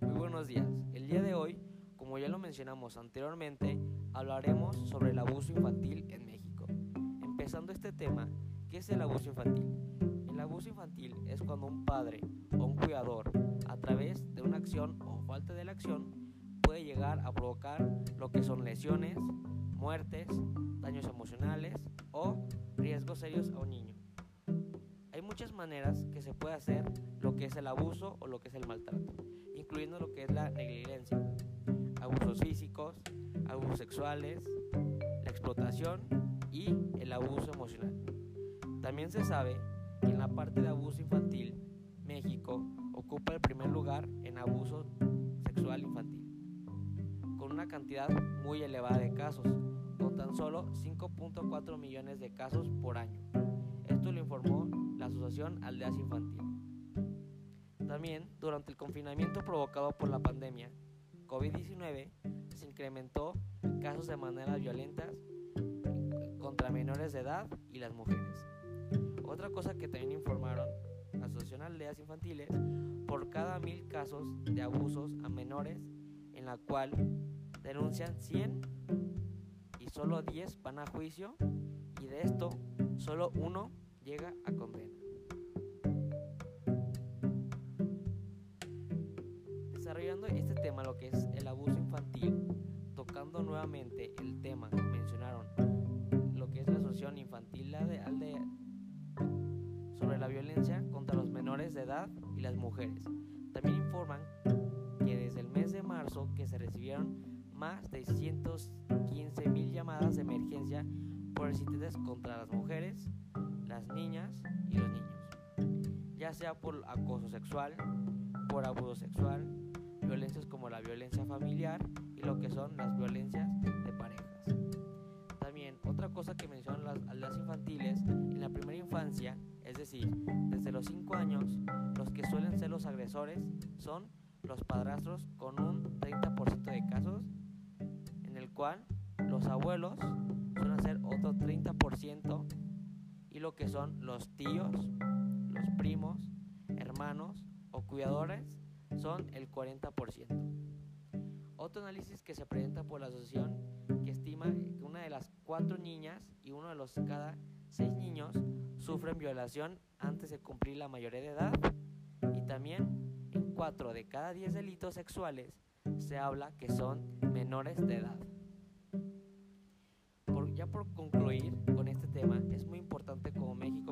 buenos días. El día de hoy, como ya lo mencionamos anteriormente, hablaremos sobre el abuso infantil en México. Empezando este tema, ¿qué es el abuso infantil? El abuso infantil es cuando un padre o un cuidador, a través de una acción o falta de la acción, puede llegar a provocar lo que son lesiones, muertes, daños emocionales o riesgos serios a un niño. Hay muchas maneras que se puede hacer lo que es el abuso o lo que es el maltrato, incluyendo lo que es la negligencia, abusos físicos, abusos sexuales, la explotación y el abuso emocional. También se sabe que en la parte de abuso infantil, México ocupa el primer lugar en abuso sexual infantil, con una cantidad muy elevada de casos, con tan solo 5.4 millones de casos por año. Esto lo informó la Asociación Aldeas Infantil. También, durante el confinamiento provocado por la pandemia COVID-19, se incrementó casos de maneras violentas contra menores de edad y las mujeres. Otra cosa que también informaron la Asociación Aldeas Infantiles, por cada mil casos de abusos a menores, en la cual denuncian 100 y solo 10 van a juicio, y de esto solo uno llega a condena. Desarrollando este tema, lo que es el abuso infantil, tocando nuevamente el tema que mencionaron, lo que es la asociación infantil aldea, sobre la violencia contra los menores de edad y las mujeres. También informan que desde el mes de marzo que se recibieron más de 115 mil llamadas de emergencia por incidentes contra las mujeres, las niñas y los niños, ya sea por acoso sexual, por abuso sexual, violencias como la violencia familiar y lo que son las violencias de parejas. También otra cosa que mencionan las aldeas infantiles, en la primera infancia, es decir, desde los 5 años, los que suelen ser los agresores son los padrastros con un 30% de casos, en el cual los abuelos suelen ser otro 30% y lo que son los tíos, los primos, hermanos o cuidadores son el 40%. Otro análisis que se presenta por la asociación que estima que una de las cuatro niñas y uno de los cada seis niños sufren violación antes de cumplir la mayoría de edad y también en cuatro de cada diez delitos sexuales se habla que son menores de edad ya por concluir con este tema, es muy importante cómo México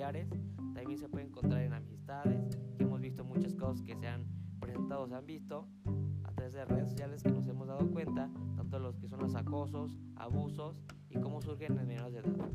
También se puede encontrar en amistades, que hemos visto muchas cosas que se han presentado, se han visto a través de redes sociales que nos hemos dado cuenta, tanto los que son los acosos, abusos y cómo surgen en menores de edad.